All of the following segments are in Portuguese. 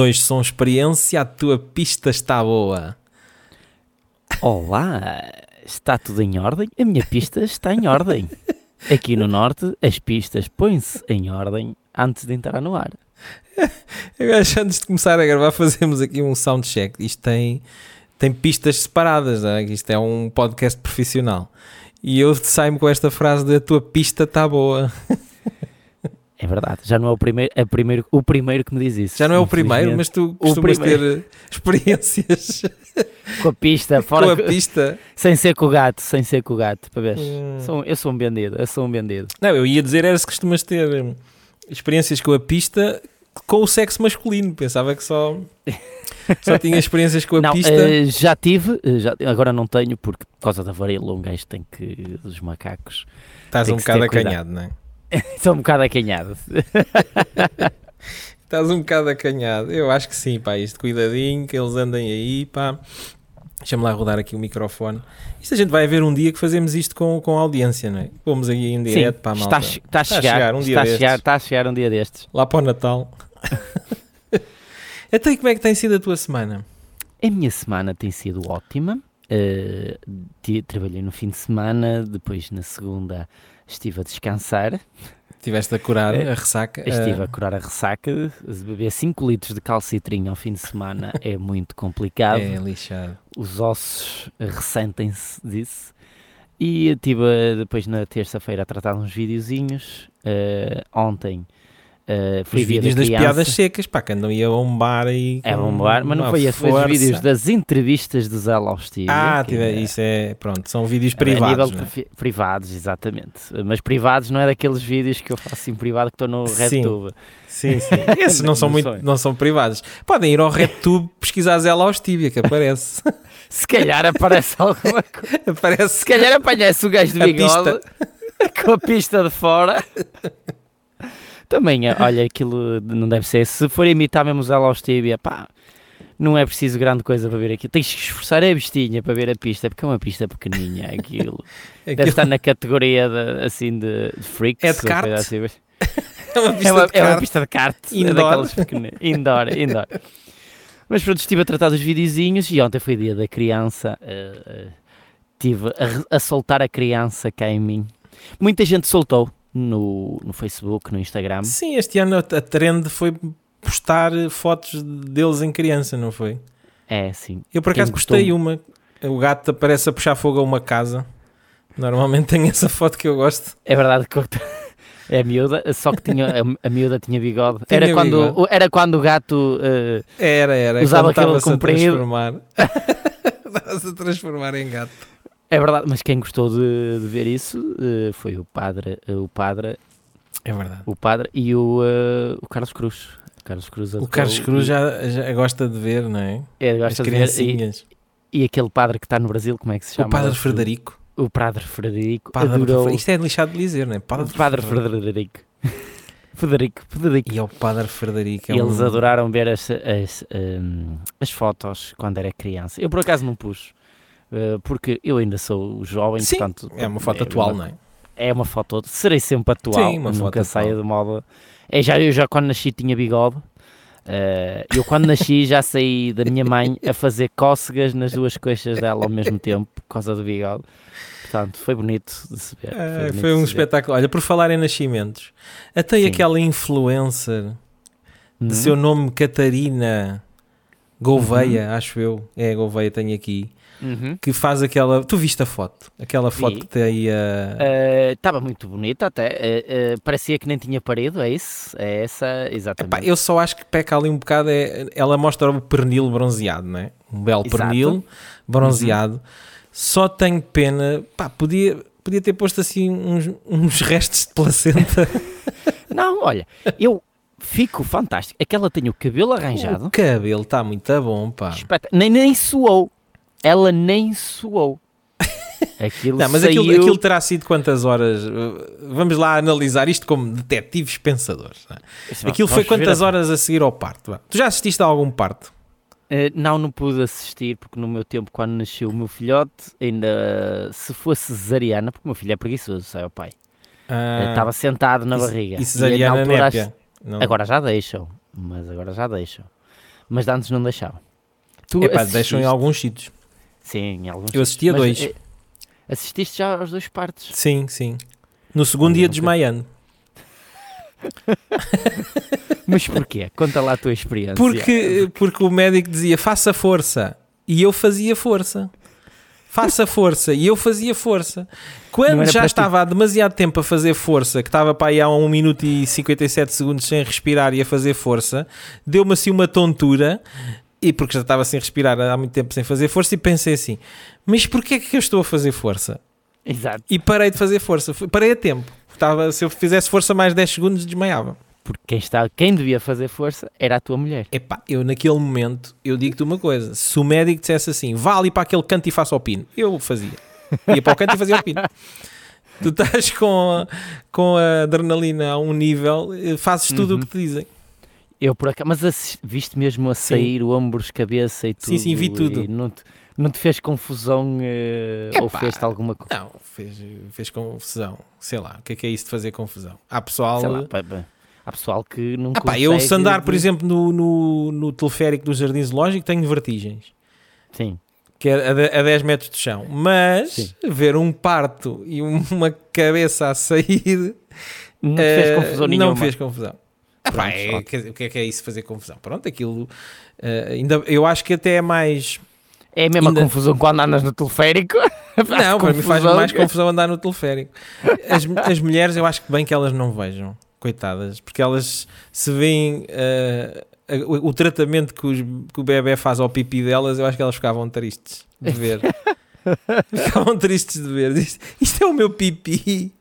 Dois, som, experiência, a tua pista está boa. Olá, está tudo em ordem? A minha pista está em ordem. Aqui no Norte, as pistas põem-se em ordem antes de entrar no ar. Eu acho antes de começar a gravar, fazemos aqui um soundcheck. Isto tem, tem pistas separadas, é? isto é um podcast profissional. E eu saio-me com esta frase de a tua pista está boa. É verdade, já não é o primeiro, é primeiro, o primeiro que me diz isso. Já não é o primeiro, mas tu costumas ter experiências com a pista, fora com a pista. sem ser com o gato, sem ser com o gato, para ver. Hum. Sou- eu sou um bandido, eu sou um bandido. Não, eu ia dizer era se costumas ter hum, experiências com a pista com o sexo masculino. Pensava que só, só tinha experiências com a não, pista. eh, já tive, eh, já, agora não tenho, porque por causa da varíola um gajo tem que, dos macacos, Estás um bocado acanhado, não é? sou um bocado acanhado. Estás um bocado acanhado. Eu acho que sim, pá. Isto cuidadinho, que eles andem aí, pá. Deixa-me lá rodar aqui o microfone. Isto a gente vai ver um dia que fazemos isto com, com a audiência, não é? Vamos aí em direto para a malta. está, a está a Está a chegar, chegar um dia está, a destes. chegar está a chegar um dia destes. Lá para o Natal. Até aí, como é que tem sido a tua semana? A minha semana tem sido ótima. ti- trabalhei no fim de semana, depois na segunda estive a descansar, Estiveste a curar É. a ressaca? estive Ah, a curar a ressaca. Beber 5 litros de calcitrim ao fim de semana é muito complicado. É lixado. Os ossos ressentem-se disso. E estive a- depois na terça-feira a tratar uns videozinhos. eh, ontem eh, foi Os dia da vídeos das piadas secas, pá, que andam aí a bombar aí. É bombar, mas não foi esse, foi os vídeos das entrevistas do Zé Lostia. Ah, que é- isso é, pronto, são vídeos a privados, é? pri- privados, exatamente. Mas privados não é daqueles vídeos que eu faço em privado que estou no. RedTube. Sim, sim. Esses não são muito, não são privados. Podem ir ao RedTube pesquisar Zé Laustíbia, que aparece. Se calhar aparece alguma coisa. aparece Se calhar apanhasse o gajo de bigode com a pista de fora. Também, eh, olha, aquilo não deve ser. Se for imitar mesmo Zé Lostíbia, pá, não é preciso grande coisa para ver aquilo. Tens que esforçar a bestinha para ver a pista, porque é uma pista pequenininha aquilo. Deve Aquilo- estar na categoria de, assim de, de freaks. É de kart? assim. É uma pista é, uma, de é uma pista de kart. Indoor. É pequeninas. Indoor, indoor. Mas pronto, estive a tratar dos videozinhos e ontem foi dia da criança. eh, eh, estive a, re- a soltar a criança cá em mim. Muita gente soltou no, no Facebook, no Instagram. Sim, este ano a trend foi postar fotos deles em criança, não foi? É, sim. Eu por acaso postei uma. O gato aparece a puxar fogo a uma casa. Normalmente tem essa foto que eu gosto. É verdade que é a miúda, só que tinha, a, a miúda tinha bigode. Tinha era, quando, bigode. era quando o gato. eh, Era, era. Usava aquele comprido. Estava-se a transformar em gato. É verdade, mas quem gostou de, de ver isso eh, foi o padre, eh, o padre, É verdade. o padre e o, eh, o Carlos Cruz. O Carlos Cruz, O Carlos Cruz e- já, já gosta de ver, não é? é, As gosta de ver, e, e aquele padre que está no Brasil, como é que se chama? O Padre Frederico. O Padre Frederico. Padre adorou. Fre- Isto é lixado de dizer, não é? Padre, o Padre Frederico. Frederico, Frederico. E é o Padre Frederico. É eles um- adoraram ver as, as, hum, as fotos quando era criança. Eu por acaso não pus, porque eu ainda sou jovem, Sim, portanto... É uma foto atual, não é? É uma foto, serei sempre atual, Sim, uma nunca saia de moda. É, já, eu já quando nasci tinha bigode. Eh, eu quando nasci já saí da minha mãe a fazer cócegas nas duas coxas dela ao mesmo tempo, por causa do bigode. Portanto, foi bonito de se ver. Ah, bonito foi de um ver. espetáculo. Olha, por falar em nascimentos, até Sim. aquela influencer Uhum. de seu nome Catarina Gouveia, acho eu, é Gouveia, tenho aqui, Uhum. que faz aquela. Tu viste a foto? Aquela foto Vi. que tem aí a. Estava muito bonita até. eh, eh, parecia que nem tinha parido, é isso? É essa, exatamente. Epá, eu só acho que peca ali um bocado. É, ela mostra o pernil bronzeado, não é? Um belo Exato. pernil bronzeado. Só tenho pena. Pá, podia, podia ter posto assim uns, uns restos de placenta. Não, olha, eu fico fantástico. Aquela tem o cabelo arranjado. O cabelo está muito bom, pá. espeta- Nem, nem suou. Ela nem suou. Aquilo Não, mas saiu... aquilo, aquilo terá sido quantas horas? Uh, Vamos lá analisar isto como detetives pensadores. é? Aquilo foi quantas a- horas a seguir ao parto? Tu já assististe a algum parto? Eh, não, não pude assistir porque no meu tempo, quando nasceu o meu filhote, ainda se fosse cesariana, porque o meu filho é preguiçoso, sai o pai. Ah, Estava sentado na e- barriga. E na cesariana altura népia? Não. Agora já deixam, mas agora já deixam. mas antes não deixavam. Tu Epá, assististe- deixam em alguns sítios. Sim, em alguns Eu assisti a Mas, dois. eh, Assististe já aos dois partes. Sim, sim. No segundo dia desmaiando. Mas porquê? Conta lá a tua experiência. Porque, porque o médico dizia faça força e eu fazia força. Faça força e eu fazia força. Quando já para ti. estava há demasiado tempo a fazer força, que estava para aí há 1 minuto e 57 segundos sem respirar e a fazer força, deu-me assim uma tontura, e porque já estava sem respirar há muito tempo sem fazer força, e pensei assim: mas porquê é que eu estou a fazer força? Exato. E parei de fazer força, parei a tempo. Estava, se eu fizesse força mais 10 segundos, desmaiava. Porque quem, está, quem devia fazer força era a tua mulher. Epá, eu naquele momento, eu digo-te uma coisa: se o médico dissesse assim, vá ali para aquele canto e faça o pino, eu fazia. Ia para o canto e fazia o pino. Tu estás com a, com a adrenalina a um nível, eh, fazes tudo Uhum. o que te dizem. Eu por acaso, mas viste mesmo a Sim. sair ombros, cabeça e tudo. Sim, sim, vi tudo. Não te, não te fez confusão eh, ou fez-te alguma coisa? Não, fez, fez confusão. Sei lá, o que é que é isso de fazer confusão? Há pessoal. Sei lá, pá, pá, há pessoal que não Ah pá, consegue... eu se andar, por exemplo, no, no, no teleférico do Jardim Zoológico, tenho vertigens. Sim, que é a, a 10 metros de chão. Mas Sim. ver um parto e um- uma cabeça a sair não te fez eh, confusão não nenhuma. me fez confusão. Ah, pá, é- o que é que é isso fazer confusão? Pronto, aquilo eh, ainda eu acho que até é mais. É a mesma Ainda- confusão quando andas no teleférico. Não, para mim faz mais confusão andar no teleférico. As, as mulheres, eu acho que bem que elas não vejam, coitadas, porque elas se veem a- o, o tratamento que, os- que o bebê faz ao pipi delas, eu acho que elas ficavam tristes de ver. ficavam tristes de ver. Isto, isto é o meu pipi.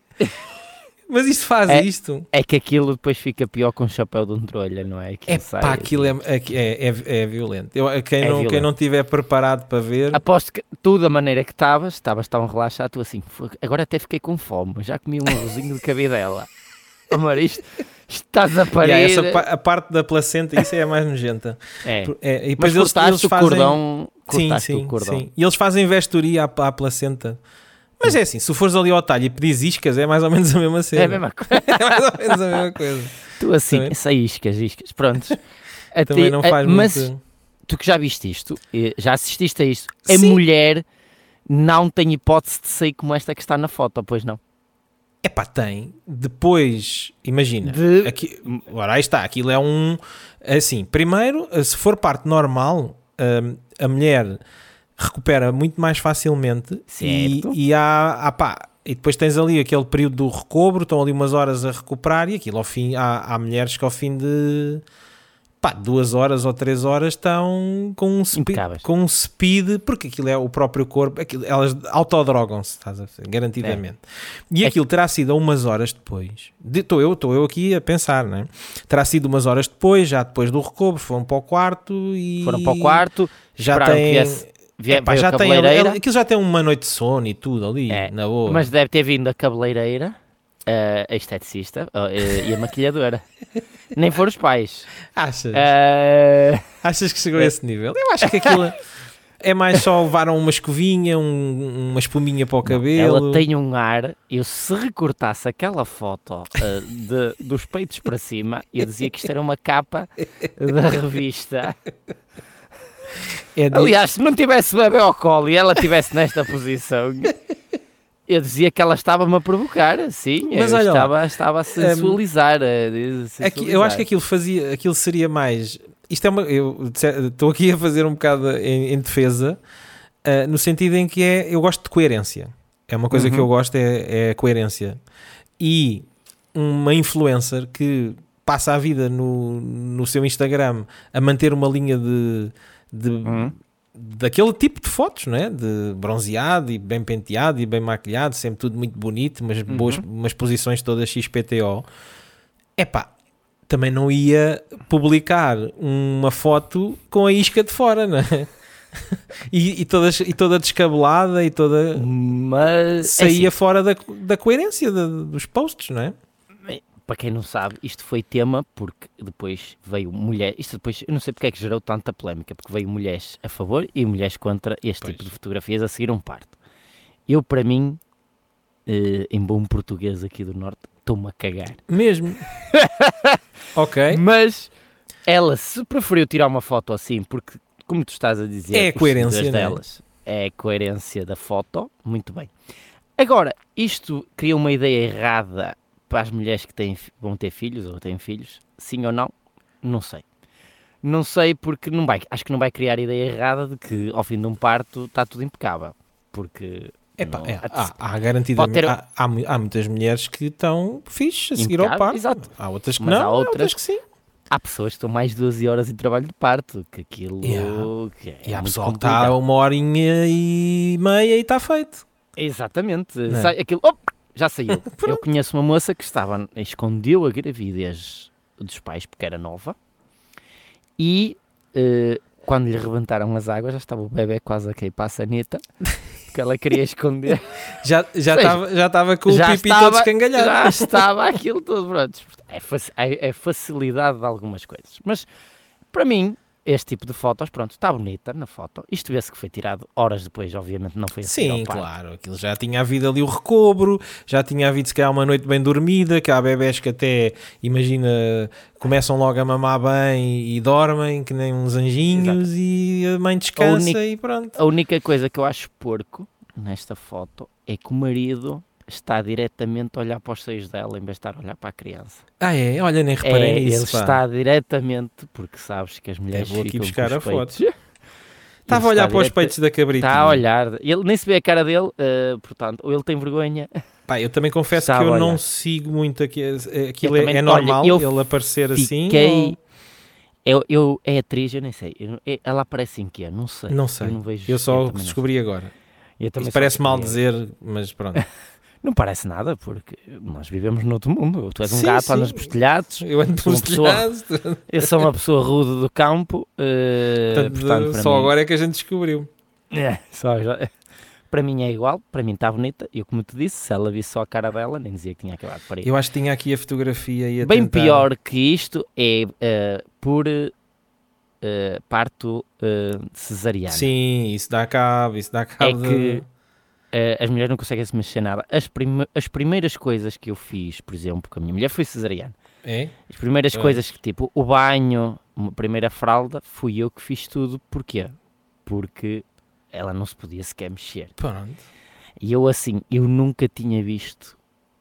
Mas isto faz É- isto. É que aquilo depois fica pior com o chapéu de um trolha, não é? Que É sai- pá, aquilo é, é, é, é violento. Eu, quem, É não, quem violento. não tiver preparado para ver, Aposto que tu, da maneira que estavas, estavas tão relaxado, tu assim, "Fogo, agora até fiquei com fome, já comi um arrozinho de cabidela. Amor, isto, isto estás a parir. Yeah, essa a parte da placenta, isso é a mais nojenta. É. É, e Mas depois eles, cortaste eles o fazem. cordão, Sim, sim, o cordão. sim. E eles fazem vestoria à, à placenta. Mas é assim, se fores ali ao talho e pedires iscas, é mais ou menos a mesma cena. É a mesma coisa. É mais ou menos a mesma coisa. Tu assim, Também. essa iscas, iscas, prontos. A Também não a- faz mas muito. tu que já viste isto, já assististe a isto, a Sim. mulher não tem hipótese de sair como esta que está na foto, pois não? Epá, tem. Depois, imagina. De- Aqui, ora, aí está. Aquilo é um. Assim, primeiro, se for parte normal, hum, a mulher recupera muito mais facilmente. E, Certo. e há, há pá, E depois tens ali aquele período do recobro, estão ali umas horas a recuperar e aquilo ao fim, há, há mulheres que ao fim de pá, duas horas ou três horas estão com um speed, com um speed porque aquilo é o próprio corpo, aquilo, elas autodrogam-se, estás a ver, garantidamente. E É aquilo terá sido umas horas depois. Estou eu, estou eu aqui a pensar, né? Terá sido umas horas depois, já depois do recobro, foram para o quarto e Foram para o quarto, já viesse- vie- Epá, já a tem aquilo já tem uma noite de sono e tudo ali, É, na boa. mas deve ter vindo a cabeleireira, a esteticista e a maquilhadora. Nem foram os pais. achas? Eh, Achas que chegou a esse nível? Eu acho que aquilo é mais só levaram uma escovinha, um- uma espuminha para o cabelo. Ela tem um ar, eu se recortasse aquela foto eh, de- dos peitos para cima, eu dizia que isto era uma capa da revista. É de- Aliás, se não tivesse bebê ao colo e ela estivesse nesta posição, eu dizia que ela estava-me a provocar, sim, Mas olha estava, estava a sensualizar. eh, de- Aqui- eu acho que sensualizar. aquilo fazia, aquilo seria mais. Isto é uma. Eu estou aqui a fazer um bocado em, em defesa, ah, no sentido em que é. Eu gosto de coerência. É uma coisa Uhum. que eu gosto, é, é a coerência. E uma influencer que passa a vida no, no seu Instagram a manter uma linha de. De Uhum. daquele tipo de fotos, não é? De bronzeado e bem penteado e bem maquilhado, sempre tudo muito bonito, mas Uhum. boas, umas posições todas XPTO. Epá, também não ia publicar uma foto com a isca de fora, não é? E, e, toda, e toda descabelada e toda. Mas é saía assim, fora da, da coerência da- dos posts, não é? Para quem não sabe, isto foi tema porque depois veio mulher. Isto depois, eu não sei porque é que gerou tanta polémica, porque veio mulheres a favor e mulheres contra este Pois. tipo de fotografias a seguir um parto. Eu, para mim, eh, em bom português aqui do Norte, estou-me a cagar. Mesmo. ok. Mas ela se preferiu tirar uma foto assim, porque, como tu estás a dizer, É a coerência, seguidores não é? delas, é a coerência da foto, muito bem. Agora, isto cria uma ideia errada para as mulheres que têm, vão ter filhos ou têm filhos, sim ou não? Não sei. Não sei porque não vai, acho que não vai criar a ideia errada de que ao fim de um parto está tudo impecável. Porque Epá, é, há, há garantidamente. Ter- Há, há há muitas mulheres que estão fixe a seguir ao Impecável, parto. exato. Há outras que Mas não, há outras- outras que sim. há pessoas que estão mais de 12 horas em trabalho de parto, que aquilo Yeah. que é E há pessoal que está uma horinha e meia e está feito. Exatamente. é? Sai aquilo, op, já saiu. Eu conheço uma moça que estava, escondeu a gravidez dos pais porque era nova e eh, quando lhe rebentaram as águas já estava o bebê quase a cair para a sanita porque ela queria esconder. Já já Seja, estava já estava com o já pipi todo escangalhado. Já estava aquilo todo pronto. É, é- é facilidade de algumas coisas. Mas para mim, este tipo de fotos, pronto, está bonita na foto. Isto vê-se que foi tirado horas depois, obviamente não foi assim Sim, claro, aquilo já tinha havido ali o recobro, já tinha havido se calhar uma noite bem dormida, que há bebés que até, imagina, começam logo a mamar bem e dormem, que nem uns anjinhos, e a mãe descansa única- e pronto. A única coisa que eu acho porco nesta foto é que o marido está diretamente a olhar para os seios dela em vez de estar a olhar para a criança. Ah é? Olha, nem reparei é, nisso, ele pá. está diretamente, porque sabes que as mulheres vou aqui buscar a foto. Estava a olhar para os peitos da cabrita. Está a olhar, ele nem se vê a cara dele, eh, portanto, ou ele tem vergonha. Pá, eu também confesso Está que eu olhar. não sigo muito aqui, aquilo Eu é, também- é olha, normal ele aparecer assim? Ou- Eu, eu, é atriz, eu nem sei. Eu- é- ela aparece em quê? Não sei. Não sei. Eu, não vejo, Eu só descobri agora. Eu Isso parece mal dizer, mas pronto. Não parece nada, porque nós vivemos noutro mundo. Tu és um Sim, gato, sim. andas por telhados. Eu ando pelos pessoa- telhados, Eu sou uma pessoa rude do campo. eh, portanto, portanto, só mim, agora é que a gente descobriu. É, só já- para mim é igual, para mim está bonita. Eu, como te disse, se ela visse só a cara dela, nem dizia que tinha acabado de parir. Eu acho que tinha aqui a fotografia e a Bem tentar- pior que isto é eh, por eh, parto eh, cesariano. Sim, isso dá cabo, isso dá É cabo de- que eh, as mulheres não conseguem se mexer nada. As, prime- as primeiras coisas que eu fiz, por exemplo, porque a minha mulher foi cesariana, É? as primeiras Pois. coisas que, tipo, o banho, a primeira fralda, fui eu que fiz tudo. Porquê? Porque ela não se podia sequer mexer. Pronto. E eu, assim, eu nunca tinha visto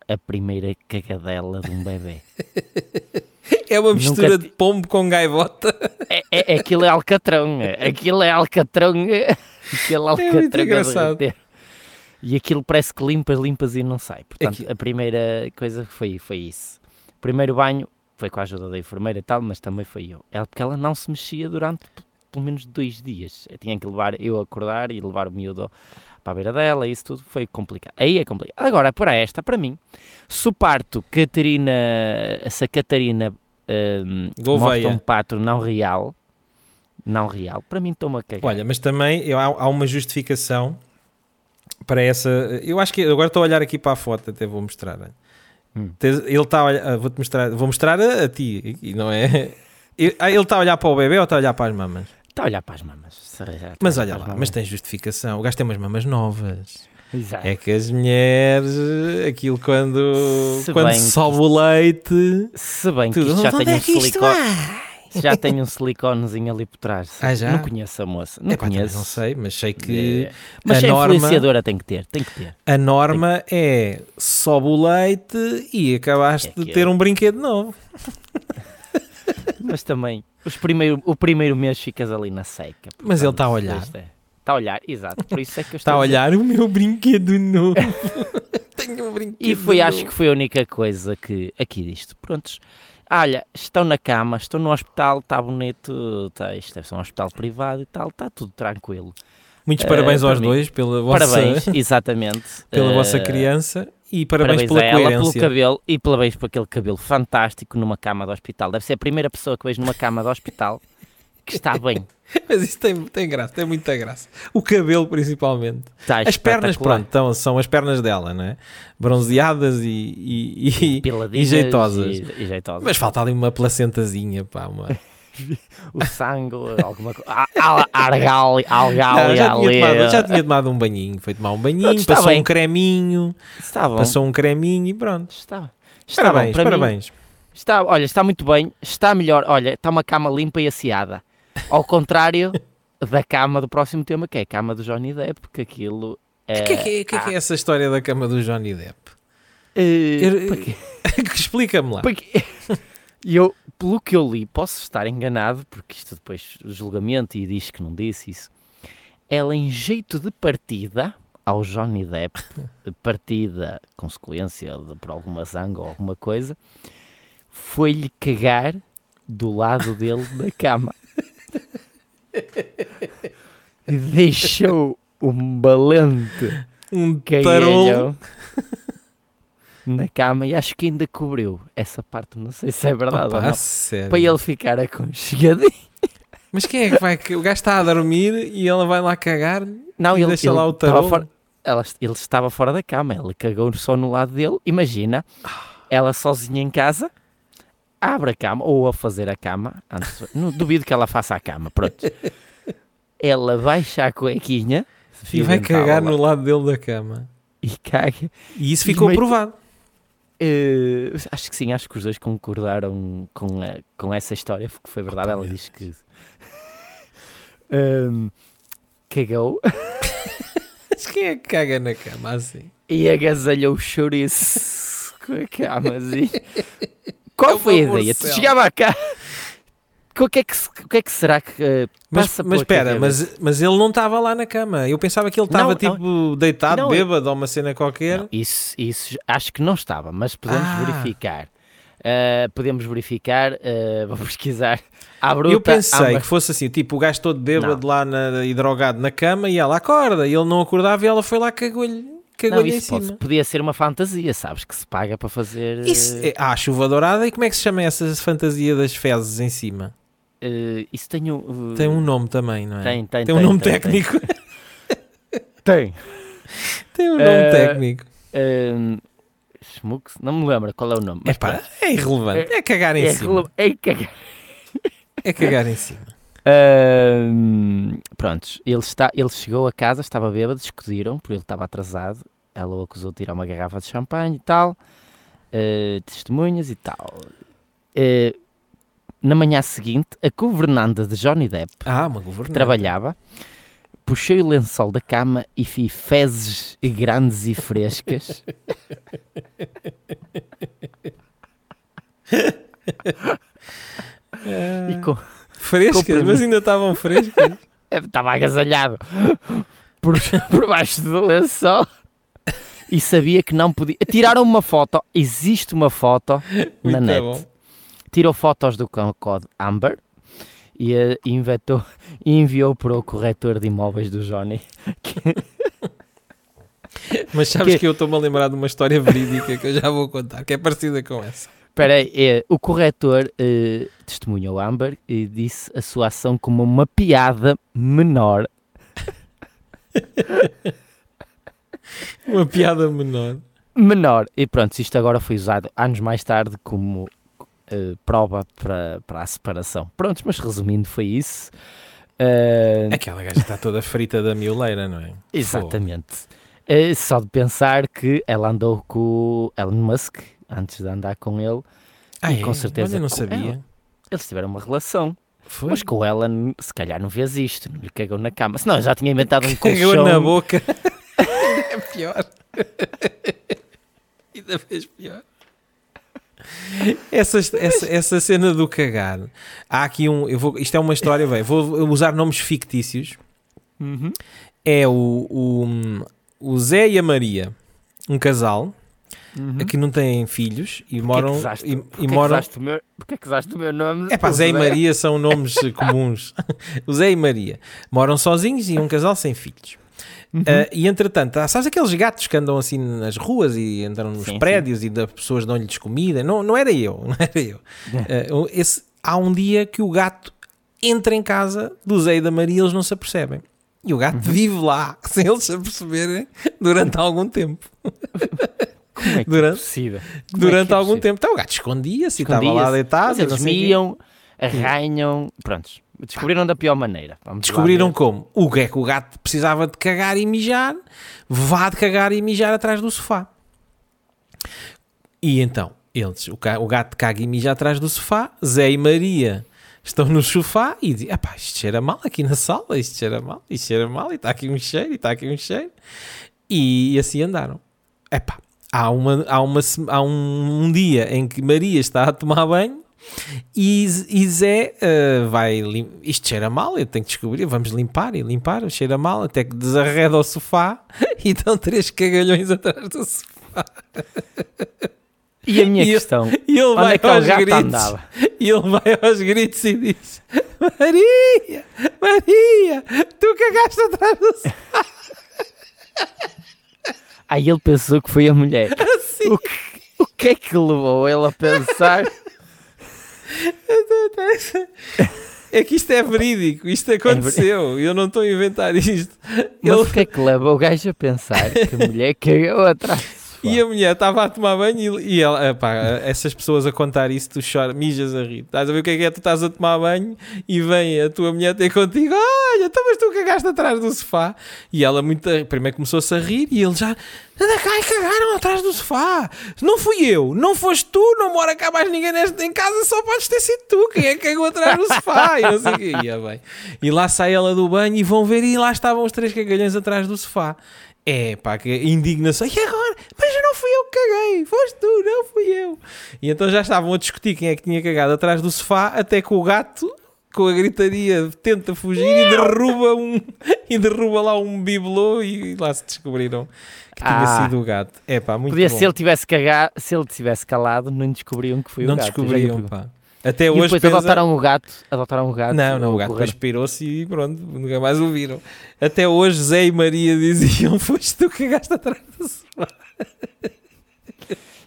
a primeira cagadela de um bebê. É uma mistura Nunca de pombo com gaivota. É, é, é- aquilo é alcatrão, é. aquilo é alcatrão, é. aquele alcatrão a engraçado. E aquilo parece que limpas, limpas e não sai. Portanto, Aqui- a primeira coisa foi, foi isso. O primeiro banho foi com a ajuda da enfermeira e tal, mas também foi eu. Ela, porque ela não se mexia durante pelo menos dois dias. Eu tinha que levar, eu acordar e levar o miúdo para a beira dela, isso tudo foi complicado. Aí é complicado. Agora, para esta, para mim, se o parto Catarina, essa Catarina hum, Gouveia. mostra um pato não real, não real, para mim toma a cagar. Olha, mas também eu- há, há uma justificação para essa. Eu acho que agora estou a olhar aqui para a foto, até vou mostrar. Hum. Ele está a olhar, ah, vou-te mostrar, vou mostrar a, a ti, e não é? Ah, Ele está a olhar para o bebê ou está a olhar para as mamas? Está a olhar para as mamas. Mas olha lá, as mas mamas. tem justificação. O gajo tem umas mamas novas. Exato. É que as mulheres, aquilo quando, Se quando bem que sobe o leite. Se bem que isto já Onde tem é um silicone. Já tem um siliconezinho ali por trás. Ah, já? Não conheço a moça. Não também conheço. não sei, mas sei que É, Mas a é norma- influenciadora tem que ter, tem que ter. a norma é sobe o leite e acabaste É de que ter é. um brinquedo novo. Mas também, os primeiro, o primeiro mês ficas ali na seca. Mas ele está a olhar. isto é- Está a olhar, exato. Por isso é que eu Está estou a olhar o meu brinquedo novo. Tenho um brinquedo E foi, novo. acho que foi a única coisa que aqui disto. Prontos. Olha, estão na cama, estão no hospital, está bonito, tá, isto deve ser um hospital privado e tal, está tudo tranquilo. Muitos parabéns para aos mim. dois pela vossa, Parabéns, exatamente. pela vossa Eh, criança e parabéns, Parabéns, pela a ela pelo cabelo e parabéns por aquele cabelo fantástico numa cama de hospital. Deve ser a primeira pessoa que vejo numa cama de hospital que está bem. Mas isso tem, tem graça, tem muita graça. O cabelo, principalmente. Está As pernas, pronto, então, são as pernas dela, não é? Bronzeadas e, e, e- e jeitosas. E, jeitosas. Mas falta ali uma placentazinha, pá, uma... O sangue, alguma coisa. Argal, Não, algal, já, tinha tomado, já tinha tomado um banhinho, foi tomar um banhinho, está passou bem. um creminho, Está bom. passou um creminho e pronto. Está, está Parabéns, bom. Para parabéns. Mim, Está, olha, está muito bem, está melhor. Olha, está uma cama limpa e asseada. Ao contrário da cama do próximo tema, que é a cama do Johnny Depp, porque aquilo é. O que, é que, é, que é que é essa história da cama do Johnny Depp? Quê? Explica-me lá. Porque eu, pelo que eu li, posso estar enganado, porque isto depois julgamento e diz que não disse isso. Ela, em jeito de partida ao Johnny Depp, partida consequência de, por alguma zanga ou alguma coisa, foi-lhe cagar do lado dele da cama. E deixou um balente Um cagalhão na cama e acho que ainda cobriu essa parte, não sei se é verdade Opa, ou não, sério. para ele ficar aconchegadinho. Mas quem é que vai? O gajo está a dormir e ela vai lá cagar? Não, E ele, deixa ele lá o tarolo? fora, ela, ele estava fora da cama, ele cagou só no lado dele. Imagina, ela sozinha em casa, abre a cama, ou a fazer a cama, antes, não duvido que ela faça a cama, pronto. Ela baixa a cuequinha E vai cagar lá, no lado dele da cama. e caga. E isso E ficou meio- provado. Eh, acho que sim, acho que os dois concordaram com, a- com essa história, que foi verdade. Ela diz que Ehm, cagou Mas quem é que caga na cama assim? e agasalhou o chouriço com a cama assim. Qual É foi a uma ideia? Tu chegava cá. O que, é que, o que é que será que Mas, passa mas espera, mas, mas ele não estava lá na cama. Eu pensava que ele estava Não, tipo deitado, Não, bêbado ou uma cena qualquer. Não, isso, isso acho que não estava, mas podemos Ah. verificar. Eh, podemos verificar, eh, vou pesquisar. À bruta, eu pensei à ma- que fosse assim, tipo o gajo todo bêbado lá na, e drogado na cama e ela acorda e ele não acordava e ela foi lá cagou-lhe Não, cagou-lhe em isso pode- cima. podia ser uma fantasia, sabes? Que se paga para fazer. Isso, é, ah, chuva dourada e como é que se chama essa fantasia das fezes em cima? eh, isso tem um. Tem um nome também, não é? Tem, tem, Tem um tem, nome tem, técnico. Tem. Tem um nome Eh, técnico. Ehm, Schmux? Não me lembro qual é o nome. É pá, é irrelevante. É, cagar em é, cima. rele- é cagar. É cagar em cima. Ahm, prontos, ele, está, ele chegou a casa, estava bêbado, discutiram, porque ele estava atrasado. Ela o acusou de tirar uma garrafa de champanhe e tal, eh, testemunhas e tal. Eh, na manhã seguinte, a governanda de Johnny Depp Ah, uma governanta. trabalhava, puxei o lençol da cama e fiz fezes grandes e frescas. e com, Frescas, mas ainda estavam frescas. estava agasalhado por, por baixo do lençol e sabia que não podia. Tiraram uma foto, existe uma foto na Muito net. bom. Tirou fotos do code Amber e eh, inventou enviou para o corretor de imóveis do Johnny. Mas sabes Que- que, eu estou-me a lembrar de uma história verídica que eu já vou contar, que é parecida com essa. Espera aí, eh, o corretor eh, testemunhou Amber e disse a sua ação como uma piada menor. Uma piada menor. Menor. E pronto, isto agora foi usado anos mais tarde como eh, prova para, para a separação. Prontos, mas resumindo, foi isso. Eh, Aquela gaja está toda frita da mioleira, não é? Exatamente. Eh, só de pensar que ela andou com o Elon Musk antes de andar com ele. Ah, E é? com certeza Mas eu não sabia. ela. Eles tiveram uma relação. Foi? Mas com ela, se calhar não fez isto, não lhe cagou na cama. Senão eu já tinha inventado um Cagou colchão. na boca. é pior. Ainda fez pior. Essa, essa, essa cena do cagar. Há aqui um. Eu vou, isto é uma história, bem. Vou usar nomes fictícios. Uhum. É o, o, o Zé e a Maria, um casal Uhum. que não têm filhos e Porquê moram. que usaste- e, porquê e que moram usaste o meu- Porquê que usaste o meu nome? É pá, Zé e Maria são nomes comuns. o Zé e Maria moram sozinhos e um casal sem filhos. Uhum. Ah, e entretanto, sabes aqueles gatos que andam assim nas ruas e andam nos Sim, sim. prédios e das pessoas dão-lhes comida? Não, não era eu, não era eu. Ah, esse- há um dia que o gato entra em casa do Zé e da Maria e eles não se apercebem. E o gato Uhum. vive lá sem eles se aperceberem durante algum tempo. Como é que durante- é possível? Como é durante é algum possível? tempo. Então o gato escondia-se e estava lá deitado. E eles miam, arranham, prontos. Descobriram da pior maneira. Vamos Descobriram como? O que é que o gato precisava de cagar e mijar, vá de cagar e mijar atrás do sofá. E então, Eles, o, gato caga e mija atrás do sofá, Zé e Maria estão no sofá e dizem, epá, isto cheira mal aqui na sala, isto cheira mal, isto cheira mal, e está aqui um cheiro, e está aqui um cheiro. E assim andaram. Epá, há, uma, há, uma, há um, um dia em que Maria está a tomar banho e, e Zé eh, vai, lim- isto cheira mal, eu tenho que descobrir, vamos limpar e limpar, cheira mal, até que desarreda o sofá e dão três cagalhões atrás do sofá. E a minha E questão, E ele onde vai é que aos gato gritos. andava? E ele vai aos gritos e diz: Maria, Maria, tu cagaste atrás do sofá. Aí ele pensou que foi a mulher. Assim. O que, o que é que levou ele a pensar? É que isto é verídico, isto aconteceu. Eu não estou a inventar isto. Mas Ele- o que é que leva o gajo a pensar que a mulher cagou atrás? E a mulher estava a tomar banho e, e ela, epá, essas pessoas a contar isso, tu choras, mijas a rir. Estás a ver o que é que é? Tu estás a tomar banho e vem a tua mulher ter contigo, tu cagaste atrás do sofá. E ela muito, primeiro começou-se a rir e ele já, anda cá e cagaram atrás do sofá. Não fui eu, não foste tu, não mora cá mais ninguém neste, em casa, só podes ter sido tu. Quem é que cagou atrás do sofá? E não sei. Ia bem. E lá sai ela do banho e vão ver e lá estavam os três cagalhões atrás do sofá. É pá, que indignação. E agora? Mas não fui eu que caguei, foste tu, não fui eu. E então já estavam a discutir quem é que tinha cagado atrás do sofá, até que o gato, com a gritaria, tenta fugir e derruba um e derruba lá um bibelô e lá se descobriram que tinha Ah. sido o gato. É pá, muito Podia bom. se ele tivesse cagado, se ele tivesse calado, não descobriam que foi não o gato. Já descobriam, pá. Até E hoje depois pensa- adotaram o gato, adotaram o gato. Não, não, o gato correram. depois pirou-se e pronto, nunca mais o viram. Até hoje Zé e Maria diziam, foste tu que cagaste atrás do sofá.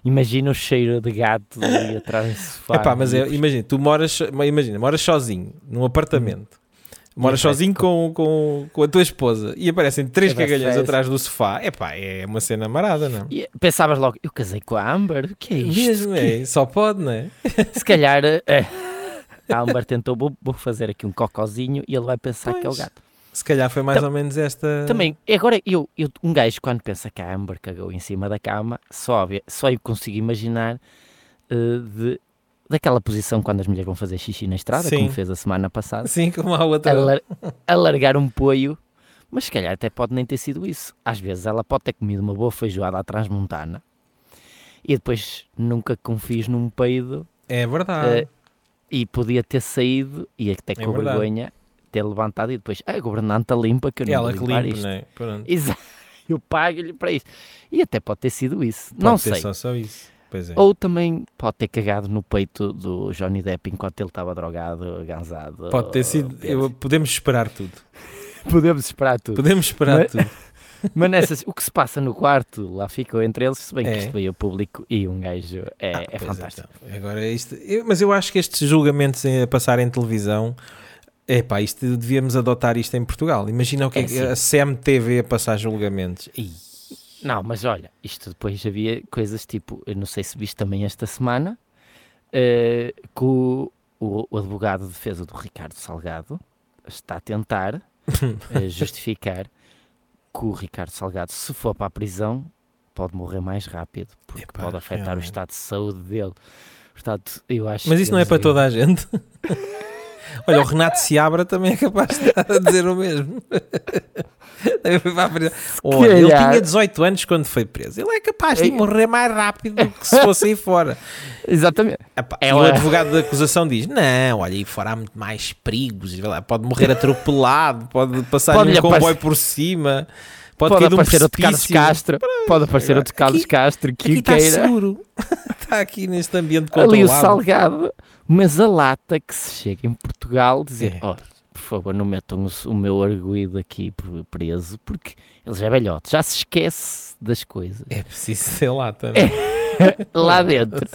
Imagina o cheiro de gato ali atrás do sofá. Epá, mas é, imagina, tu moras, imagina, moras sozinho num apartamento. Moras E aparece sozinho com, com, com a tua esposa e aparecem três vai cagalhões atrás do sofá. Epá, é uma cena marada, não? E pensavas logo, eu casei com a Amber, o que é isto? Mesmo, é, só pode, não é? Se calhar é, a Amber tentou, vou, vou fazer aqui um cocozinho e ele vai pensar que é o Pois. gato. Se calhar foi mais ou menos esta. Também, agora eu, eu, um gajo quando pensa que a Amber cagou em cima da cama, só, só eu consigo imaginar eh, de, daquela posição quando as mulheres vão fazer xixi na estrada, Sim. como fez a semana passada, Assim como a outra. alar, alargar um poio, mas se calhar até pode nem ter sido isso. Às vezes ela pode ter comido uma boa feijoada à transmontana e depois nunca confies num peido É verdade. Eh, e podia ter saído e até com verdade. vergonha ter levantado e depois, ah, a governanta limpa que eu não Ela vou que limpar limpa, isto. não é? Pronto. Exato, eu pago-lhe para isso. E até pode ter sido isso, Pode não sei. Só, só isso. É. Ou também pode ter cagado no peito do Johnny Depp enquanto ele estava drogado, gansado. Pode ter sido. eu- podemos esperar tudo. Podemos esperar tudo. Podemos esperar Mas- tudo. Mas nessas, o que se passa no quarto, lá ficou entre eles, se bem que É. isto veio ao público e um gajo é, Ah, é fantástico. então. Agora isto, eu- mas eu acho que estes julgamentos a passar em televisão, epá, isto devíamos adotar isto em Portugal. Imagina o que é, É, que sim. a CMTV a passar julgamentos. Ih, Não, mas olha, isto depois havia coisas tipo, eu não sei se viste também esta semana, eh, que o, o- o advogado de defesa do Ricardo Salgado está a tentar eh, justificar que o Ricardo Salgado, se for para a prisão, pode morrer mais rápido, porque Epá, pode afetar realmente. o estado de saúde dele. Portanto, eu acho Mas isso não é para deviam- toda a gente. Olha, o Renato Seabra também é capaz de dizer o mesmo. Também foi para a prisão. Olha, ele tinha 18 anos quando foi preso. Ele é capaz de Ei. morrer mais rápido do que se fosse aí fora. Exatamente. Epá, É e o advogado da acusação diz: Não, olha, aí fora há muito mais perigos. Pode morrer atropelado, pode passar Pode-lhe um comboio por cima, pode, Pode de um aparecer outro Carlos. Castro, pode aparecer outro Carlos aqui- Castro Aqui que está queira. seguro. está aqui neste ambiente ali o controlado. salgado, mas a lata que se chega em Portugal dizer, É. "Oh, por favor, não metam o, o meu arguído aqui pre- preso, porque ele já é velhote, já se esquece das coisas. É preciso ser lata. É. Lá dentro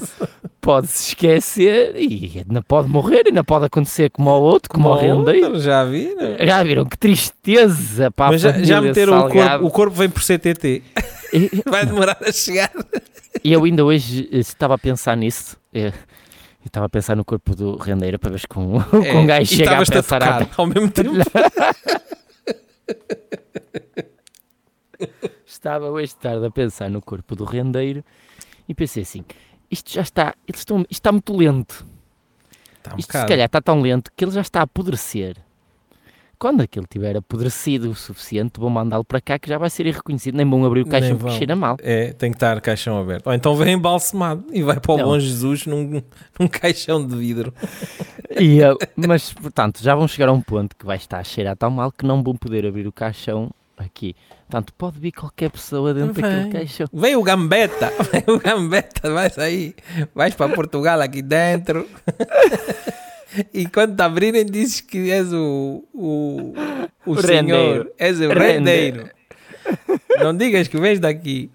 pode-se esquecer e ainda pode morrer, ainda pode acontecer como ao outro, como, ao rendeiro. outro, já vi. não? Já viram que tristeza para Mas a já, já meteram o corpo, o corpo vem por CTT. Vai demorar a chegar. E eu ainda hoje eh, estava a pensar nisso. eh, Eu estava a pensar no corpo do rendeiro para ver se com, com É, um gajo chega a estavas-te a pensar tocar "Ah, ao mesmo tempo. Estava hoje de tarde a pensar no corpo do rendeiro e pensei assim: isto já está, eles estão, isto está muito lento. Está um Isto se bocado. calhar está tão lento que ele já está a apodrecer. Quando aquilo tiver apodrecido o suficiente, vão mandá-lo para cá que já vai ser irreconhecido. Nem vão abrir o caixão porque cheira mal. É, tem que estar caixão aberto. Ou então vem embalsamado e vai para o Não. Bom Jesus num, num caixão de vidro. E, eh, mas, portanto, já vão chegar a um ponto que vai estar a cheirar tão mal que não vão poder abrir o caixão aqui. Portanto, pode vir qualquer pessoa dentro Vem. daquele caixão. Vem o Gambetta, vem o Gambetta, vais aí, vais para Portugal aqui dentro. E quando te abrirem, dizes que és o, o, o, O senhor, rendeiro. és o Rendeiro. rendeiro. Não digas que vens daqui.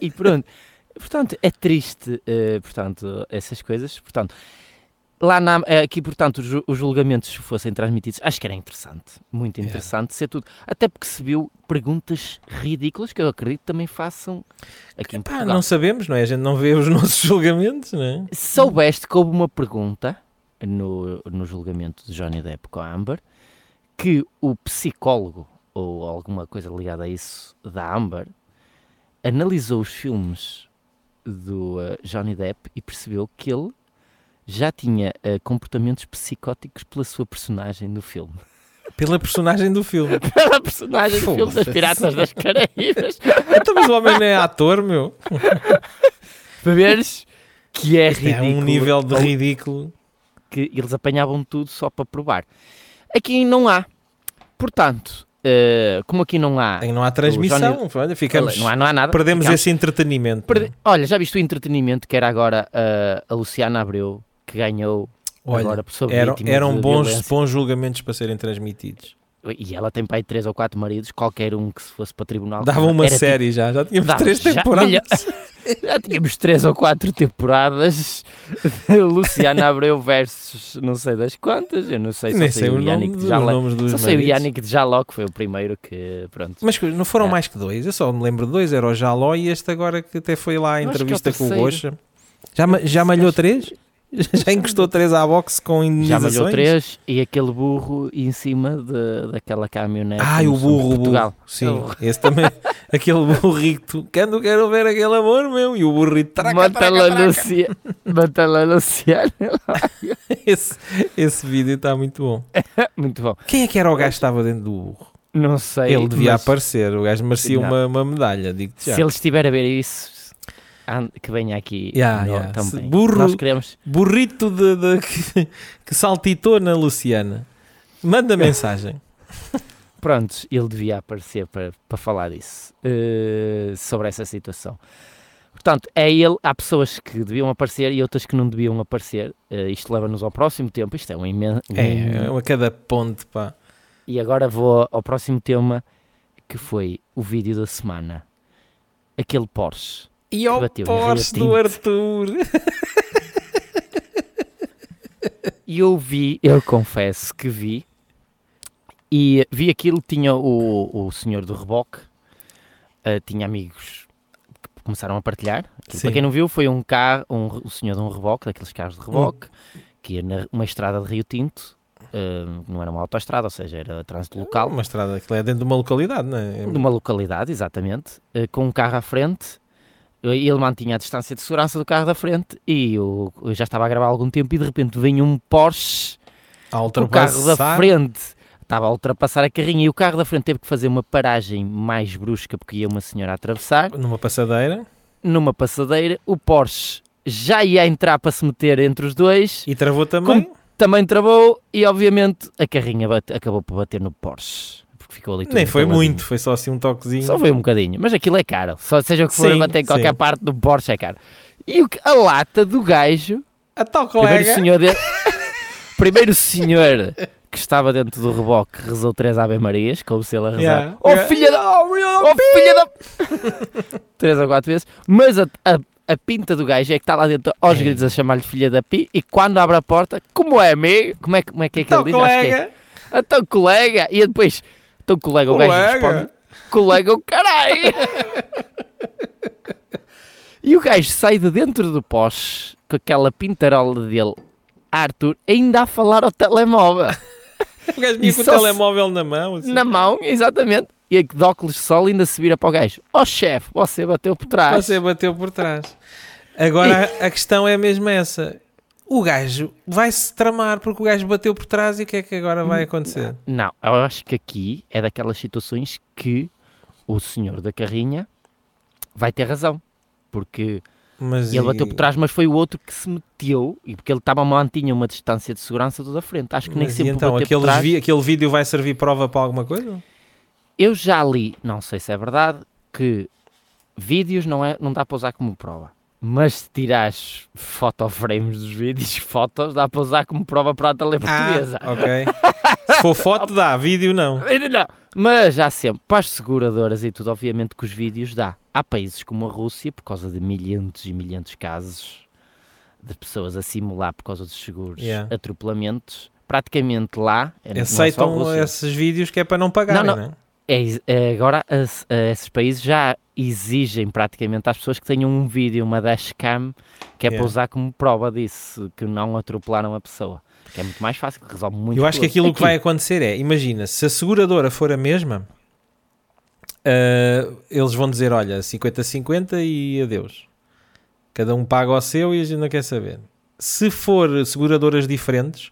E pronto. Portanto, é triste, eh, portanto, essas coisas. Portanto, lá na, eh, aqui, portanto, os, ju- os julgamentos se fossem transmitidos, acho que era interessante, muito Era. interessante ser tudo. Até porque se viu perguntas ridículas que eu acredito também façam aqui em Pá, Portugal. não sabemos, não é? A gente não vê os nossos julgamentos, não é? Soubeste que houve uma pergunta no, no julgamento de Johnny Depp com a Amber que o psicólogo ou alguma coisa ligada a isso da Amber analisou os filmes do eh, Johnny Depp e percebeu que ele já tinha eh, comportamentos psicóticos pela sua personagem no filme. Pela personagem do filme. Pela personagem do filme das. Piratas das Caraíbas. Então, mas o homem não é ator, meu. Para veres que é É ridículo. um nível de ridículo. que eles apanhavam tudo só para provar. Aqui não há. Portanto, eh, como aqui não há, Tem- Não há transmissão. Olha, ficamos, não há, não há nada, perdemos ficamos- esse entretenimento. perde- Olha, já viste o entretenimento que era agora eh, a Luciana Abreu, que ganhou Olha, agora sobre eram, de bons, violência. bons julgamentos para serem transmitidos. E ela tem para aí três ou quatro maridos, qualquer um que se fosse para tribunal. Dava uma tipo- série já, já tínhamos três temporadas. melhor- Já tínhamos três ou quatro temporadas de Luciana Abreu versus não sei das quantas, eu não sei se Nem sei o Yannick de Jaló. Só sei o. Yannick de Jaló, que foi o primeiro que, pronto. Mas não foram É. mais que dois, eu só me lembro de dois, era o Jaló e este agora que até foi lá à é entrevista com o. Gocha. Já, já malhou três? Já encostou três à boxe com Já indenizações? malhou três e aquele burro em cima de, daquela caminhonete. No o de burro, o Portugal. burro. Sim, O- esse também. aquele burrito. Quando quero ver aquele amor, meu. E o burrito. Traca, Mata-la. Lucia- Mata-la Luciana. Esse, esse vídeo está muito bom. Muito bom. Quem é que era o gajo que estava dentro do burro? Não sei. Ele devia mas aparecer. O gajo merecia uma, uma medalha, digo-te já. Se ele estiver a ver isso, que venha aqui. Yeah, no- yeah. também. Burro- Nós queremos. Burrito de, de- que, que saltitou na Luciana. Manda mensagem. Prontos, ele devia aparecer para, para falar disso, eh, sobre essa situação. Portanto, é ele, há pessoas que deviam aparecer e outras que não deviam aparecer. Eh, isto leva-nos ao próximo tempo, isto é um imenso. É, é a cada ponte, pá. E agora vou ao próximo tema, que foi o vídeo da semana. Aquele Porsche. E ao Porsche do Arthur. E eu vi, eu confesso que vi, e vi aquilo, tinha o, o senhor do reboque, eh, tinha amigos que começaram a partilhar. Aquilo, para quem não viu, foi um carro, um, o senhor de um reboque, daqueles carros de reboque, que ia numa estrada de Rio Tinto, eh, não era uma autoestrada, ou seja, era trânsito local. Uma estrada que é dentro de uma localidade, não é? numa localidade, exatamente, eh, com um carro à frente. Ele mantinha a distância de segurança do carro da frente e eu, eu já estava a gravar há algum tempo e de repente vem um Porsche, A o carro da frente estava a ultrapassar a carrinha e o carro da frente teve que fazer uma paragem mais brusca porque ia uma senhora a atravessar. Numa passadeira Numa passadeira, o Porsche já ia entrar para se meter entre os dois, e travou também. também travou e obviamente a carrinha bate- acabou por bater no Porsche. Porque ficou ali tudo Nem foi muito, foi só assim um toquezinho. Só foi um bocadinho, mas aquilo é caro. Só seja o que for Sim, em qualquer sim. parte do Porsche é caro. E o que- a lata do gajo, A tal primeiro colega. senhor, de... primeiro senhor que estava dentro do reboque rezou três Ave Marias, como se ele a rezar. Yeah. Oh Yeah. filha da... Oh filha da... três ou quatro vezes. Mas a, a, a pinta do gajo é que está lá dentro aos É. gritos a chamar-lhe filha da pi e quando abre a porta, como é amigo? Como é, que- como é que é que Tal ele diz? Acho que é, colega. então colega. E depois, então colega, o gajo responde Colega. o caralho. e o gajo sai de dentro do Porsche com aquela pintarola dele, Arthur, ainda a falar ao telemóvel. O gajo vinha com o telemóvel na mão. assim. Na mão, exatamente. E de óculos de sol ainda se vira para o gajo. Ó chefe, você bateu por trás. Você bateu por trás. Agora a, a questão é mesmo essa. O gajo vai-se tramar porque o gajo bateu por trás e o que é que agora vai acontecer? Não, eu acho que aqui é daquelas situações que o senhor da carrinha vai ter razão. Porque Mas ele e- bateu por trás, mas foi o outro que se meteu e porque ele estava mantinha uma distância de segurança toda a frente. Acho que nem Mas sempre então, bater por trás. vi- aquele vídeo vai servir prova para alguma coisa? Eu já li, não sei se é verdade, que vídeos não, é, não dá para usar como prova. Mas se tirares fotoframes dos vídeos, fotos, dá para usar como prova para a lei portuguesa. Ah, ok. Se for foto, dá. Vídeo, não. Não. Mas há sempre, para as seguradoras e tudo, obviamente que os vídeos dá. Há países como a Rússia, por causa de milhentos e milhentos de casos de pessoas a simular por causa dos seguros Yeah. atropelamentos, praticamente lá é, é Aceitam Rússia. esses vídeos que é para não pagarem, Não, não, não. É? É, agora as- esses países já exigem praticamente às pessoas que tenham um vídeo, uma dashcam, que é Yeah. para usar como prova disso, que não atropelaram a pessoa. Que é muito mais fácil, que resolve muito Eu acho que aquilo que vai Aqui, acontecer é, imagina, se a seguradora for a mesma, ah, eles vão dizer, olha, 50-50 e adeus. Cada um paga o seu e a gente não quer saber. Se for seguradoras diferentes,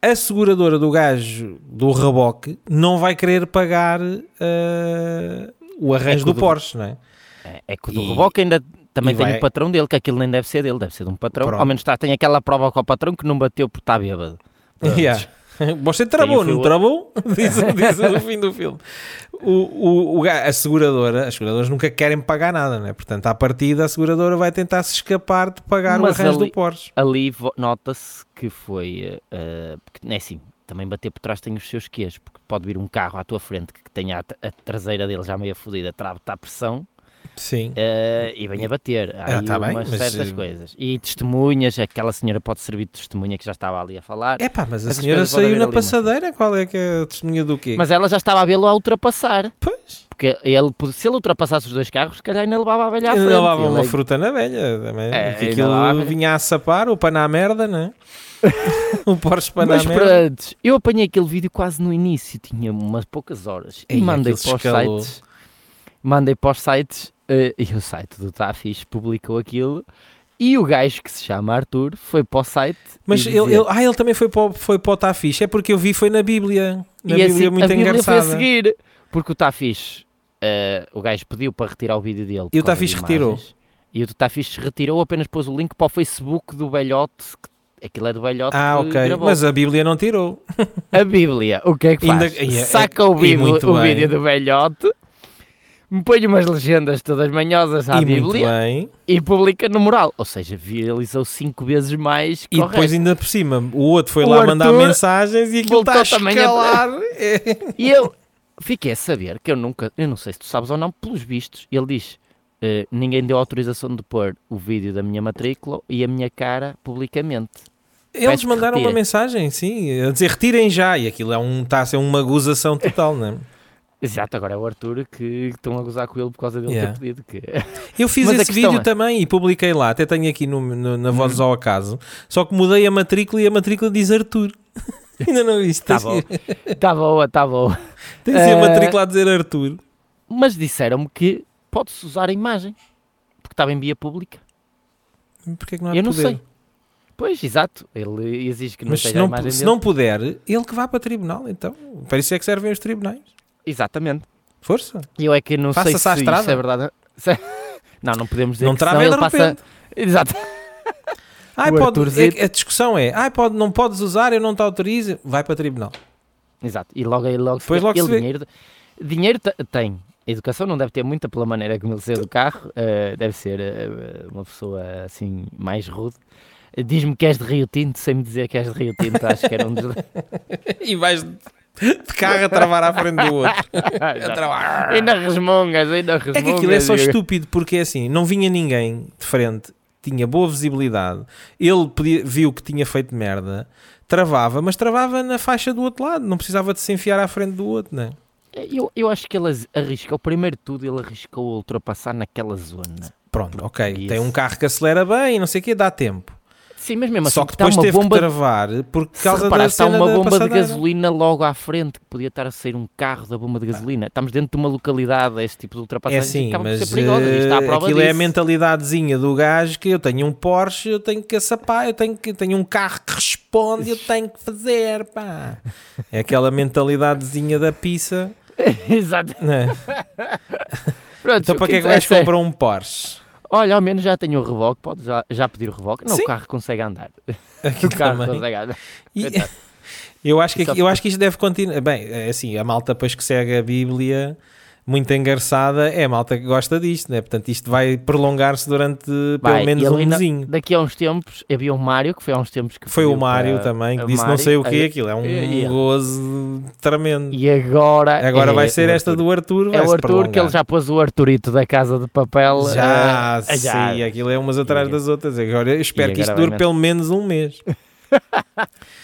a seguradora do gajo do reboque não vai querer pagar ah, o arranjo É do do- Porsche, não é? É, é que o do E- reboque ainda também tem vai- o patrão dele, que aquilo nem deve ser dele, deve ser de um patrão. Pronto. Ao menos tá, tem aquela prova com o patrão que não bateu por estar bêbado. Yeah. Você travou, o não travou? Diz, diz no fim do filme. O, o, o, a seguradora, as seguradoras nunca querem pagar nada, né? Portanto, à partida, a seguradora vai tentar se escapar de pagar Mas o arranjo ali- do Porsche. Ali nota-se que foi. eh, porque, é assim, também bater por trás tem os seus quês, porque pode vir um carro à tua frente que tenha a, a traseira dele já meio fodida, trava-te à pressão Sim. eh, e vem a bater. Há Ah, aí tá bem, umas mas, certas eh, coisas. E testemunhas, aquela senhora pode servir de testemunha que já estava ali a falar. É pá, mas a senhora saiu na passadeira. Qual é que é a testemunha do quê? Mas ela já estava a vê-lo a ultrapassar. Pois. Porque ele, se ele ultrapassasse os dois carros, se calhar ainda levava a velha à frente. Ainda levava Ele uma é- fruta na velha também. É, que aquilo vinha a sapar, o pano à merda, não é? o Porsche à Mas merda. pronto, eu apanhei aquele vídeo quase no início, tinha umas poucas horas. E Ei, mandei para os escalou. sites. Mandei para os sites eh, e o site do Tafis publicou aquilo. E o gajo que se chama Arthur foi para o site. Mas ele, ele- ah, ele também foi para, o- foi para o Tafixe. É porque eu vi, foi na Bíblia. Na e Bíblia assim, muito a Bíblia engraçada. foi a seguir. Porque o Tafis, eh, o gajo pediu para retirar o vídeo dele. E o Tafis retirou? E o Tafis retirou, apenas pôs o link para o Facebook do velhote. que- Aquilo é do velhote Ah, ok. gravou. Mas a Bíblia não tirou. A Bíblia, o que é que Ainda- faz? e é- Saca o, vídeo, o vídeo do velhote, me põe umas legendas todas manhosas à e muito Bíblia bem. e publica no mural. Ou seja, viralizou cinco vezes mais que E depois, resto. ainda por cima, o outro foi O lá mandar Arthur mensagens e aquilo está a também a- escalar. É. E eu fiquei a saber que eu nunca, eu não sei se tu sabes ou não, pelos vistos, ele diz. eh, ninguém deu autorização de pôr o vídeo da minha matrícula e a minha cara publicamente. Eles Peço mandaram uma mensagem, sim, a dizer retirem já. E aquilo é um, está a ser uma gozação total, não é? Exato, agora é o Arthur que estão a gozar com ele por causa dele Yeah. ter pedido que. Eu fiz Mas a esse vídeo é- também e publiquei lá, até tenho aqui no, no- na voz Uhum. ao acaso. Só que mudei a matrícula e a matrícula diz Arthur. Ainda não viste? Tá Tens- bom. Tá boa, tá boa. Tens aí a Eh, matrícula a dizer Arthur. Mas disseram-me que pode-se usar a imagem, porque estava em via pública. Porquê que não há Eu não poder? sei. Pois, exato. Ele exige que não Mas se esteja a não, imagem se dele. não puder, ele que vá para tribunal, então. Para isso é que servem os tribunais. Exatamente. Força. E eu é que não sei Faça-se se à isso estrada. é verdade. Se- Não, não podemos dizer Não que trava senão de ele passa... repente. Exato. Ai, O pode, Arthurzito. é- a discussão é, ai, pode, não podes usar, eu não te autorizo, vai para tribunal. Exato. E logo aí logo se Depois vê. logo se ele vê. dinheiro, dinheiro te- tem. A educação não deve ter muita pela maneira como ele saiu do carro. eh, deve ser eh, uma pessoa assim mais rude. Eh, Diz-me que és de Rio Tinto, sem me dizer que és de Rio Tinto, acho que era um dos. E vais de carro a travar à frente do outro. Ainda resmungas, ainda resmungas. É que aquilo é só estúpido, porque é assim, não vinha ninguém de frente, tinha boa visibilidade, ele podia- viu que tinha feito merda, travava, mas travava na faixa do outro lado, não precisava de se enfiar à frente do outro, não é? Eu, eu acho que ele arriscou, primeiro de tudo, ele arriscou ultrapassar naquela zona. Pronto, ok, Isso. tem um carro que acelera bem e não sei o quê, dá tempo. Sim, mas mesmo assim, Só que está depois uma teve bomba que travar por Se causa reparar, da está uma bomba de passadeira. gasolina logo à frente, que podia estar a sair um carro da bomba de gasolina. Estamos dentro de uma localidade, esse tipo de É ultrapassagem assim, acaba por mas ser perigosa. eh, prova aquilo é a disso. mentalidadezinha do gajo que eu tenho um Porsche, eu tenho que açapar, eu tenho, que, tenho um carro que responde, eu tenho que fazer, pá. É aquela mentalidadezinha da pizza. Exato. né? Pronto, Então o para que é que interessa vais comprar um Porsche? Olha, ao menos já tenho o reboque, pode já, já pedir o reboque. Não, Sim. o carro consegue andar. Aqui O carro também. consegue andar. E- eu, acho que, eu acho que isto deve continuar. Bem, é assim, a malta depois que segue a Bíblia muito engarçada é a malta que gosta disto, né? Portanto, isto vai prolongar-se durante Vai, pelo menos um mesinho. Daqui a uns tempos havia o Mário, que foi há uns tempos que Foi o Mário também, que disse não sei o que, aí- aquilo é um gozo tremendo. E agora. Agora é vai ser esta Arthur. do Arthur. É o Arthur, que ele já pôs o Arturito da Casa de Papel. Já, eh, já. sim, aquilo é umas atrás E- das outras. Agora espero que isto dure pelo menos um mês.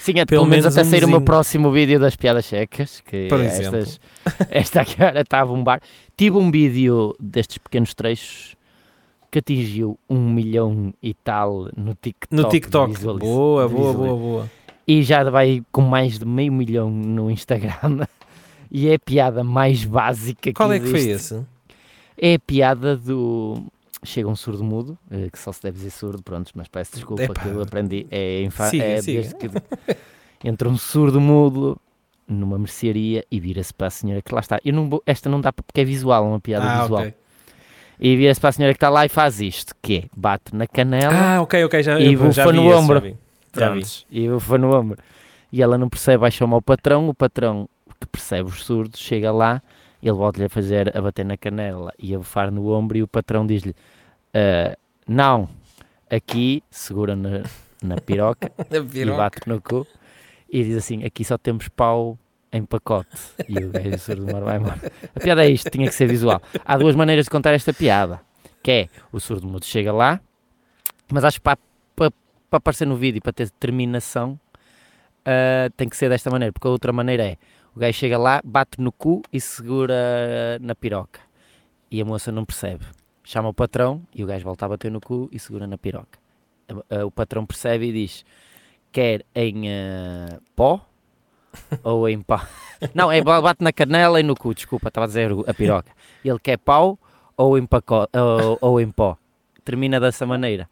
Sim, é Pelo pelo menos menos até um sair o meu próximo vídeo das piadas secas. Que Por estas, esta cara está a bombar. Tive um vídeo destes pequenos trechos que atingiu um milhão e tal no TikTok. No TikTok. Boa, boa, boa, boa. E já vai com mais de meio milhão no Instagram. E é a piada mais básica Qual que é que foi esse? É a piada do. Chega um surdo mudo, eh, que só se deve dizer surdo, pronto, mas peço desculpa Epá. que eu aprendi. É, infa... Siga, é siga. desde que entra um surdo mudo numa mercearia e vira-se para a senhora que lá está. Eu não vou- esta não dá porque é visual, é uma piada Ah, visual. ok. E vira-se para a senhora que está lá e faz isto, que é bate na canela Ah, ok, ok, já, E bufa no esse, ombro. Já vi. Já vi. Prontos, e foi no ombro. E ela não percebe, vai chamar o patrão, o patrão que percebe os surdos, chega lá, ele volta-lhe a fazer, a bater na canela e a bufar no ombro e o patrão diz-lhe, "Ah, não, aqui, segura na, na piroca Na e piroca. bate no cu e diz assim, aqui só temos pau em pacote. E o gajo surdo mudo vai embora. A piada é isto, tinha que ser visual. Há duas maneiras de contar esta piada, que é, o surdo mudo chega lá, mas acho que para, para, para aparecer no vídeo, para ter terminação, ah, tem que ser desta maneira, porque a outra maneira é, o gajo chega lá, bate no cu e segura na piroca. E a moça não percebe. Chama o patrão e o gajo volta a bater no cu e segura na piroca. O patrão percebe e diz, quer em ah, pó ou em pau? Não, é ba- bate na canela e no cu, desculpa, estava a dizer a piroca. Ele quer pau ou em, paco, ou, ou em pó. Termina dessa maneira.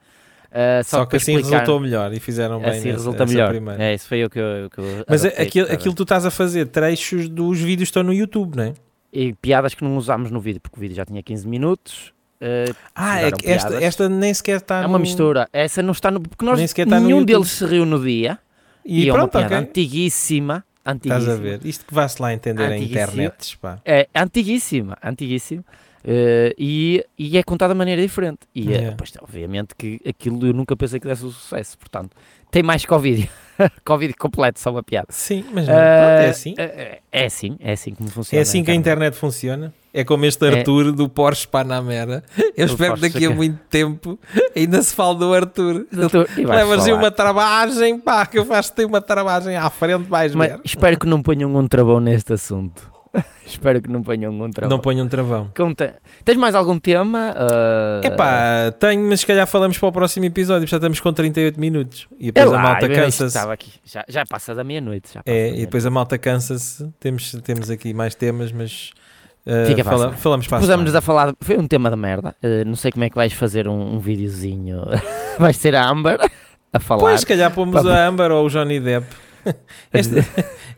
Ah, Só, que para assim resultou melhor e fizeram bem assim nessa- resulta melhor. primeira. É, isso foi o que eu, que eu Mas é- aquilo, aquilo que tu estás a fazer, trechos dos vídeos estão no YouTube, não é? E piadas que não usámos no vídeo, porque o vídeo já tinha 15 minutos. Ah, Ah, é que esta, esta nem sequer está é uma no- mistura. Essa não está no. Porque nós, Nem sequer está nenhum deles se riu no dia. E, E, é uma pronto, piada ok. antiguíssima. antiguíssima. Estás a ver? Isto que vá-se lá entender a Antiguíssima. internet, pá. É antiguíssima, antiguíssima. Eh, e, e é contada de maneira diferente. E eh, Yeah. pois, obviamente que aquilo eu nunca pensei que desse o sucesso. Portanto, tem mais vídeo. Covid completo, só uma piada. Sim, mas não, pronto, é assim. eh, é assim, é assim como É funciona. assim que a internet funciona. É como este É. Arthur do Porsche Panamera. Eu Do espero que daqui a muito tempo ainda se fale do Arthur. Doutor, e falar. uma travagem, pá, que eu faço-te uma travagem à frente, vais Mas ver. espero que não ponham um travão neste assunto. espero que não ponham um travão. Não ponha um travão. Conta. Tens mais algum tema? Ah, Epá, tenho, mas se calhar falamos para o próximo episódio, já estamos com 38 minutos. E é depois lá, a malta cansa-se. Já, já passa da meia-noite. É, da e depois a malta cansa-se. Temos, temos aqui mais temas, mas uh, Fica fala- falamos para a Pusemos-nos a falar. Foi um tema de merda. Uh, não sei como é que vais fazer um, um videozinho. vais ser a Amber a falar. Pois, se calhar pomos Pá, a Amber ou o Johnny Depp. Esta,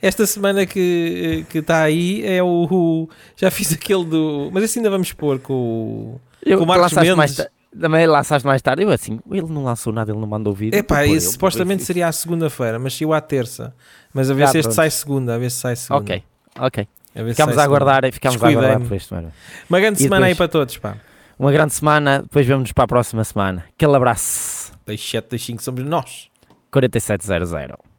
esta semana que que está aí é o, o- Já fiz aquele do. Mas esse ainda vamos pôr com o. eu, com o Marcos mais Mendes. ta- Também lançaste mais tarde. Eu assim, ele não lançou nada, ele não mandou vídeo. Epá, pô, esse eu- supostamente seria à segunda-feira, mas saiu à terça. Mas a ver Ah, se este pronto. sai segunda, a ver se sai segunda. Ok, ok. Se Ficamos sai a aguardar, ficamos a aguardar por este mano. Uma grande E semana aí para todos, pá. Uma grande semana, depois vemos-nos para a próxima semana. Aquele abraço. 27, 25 somos nós. 4700.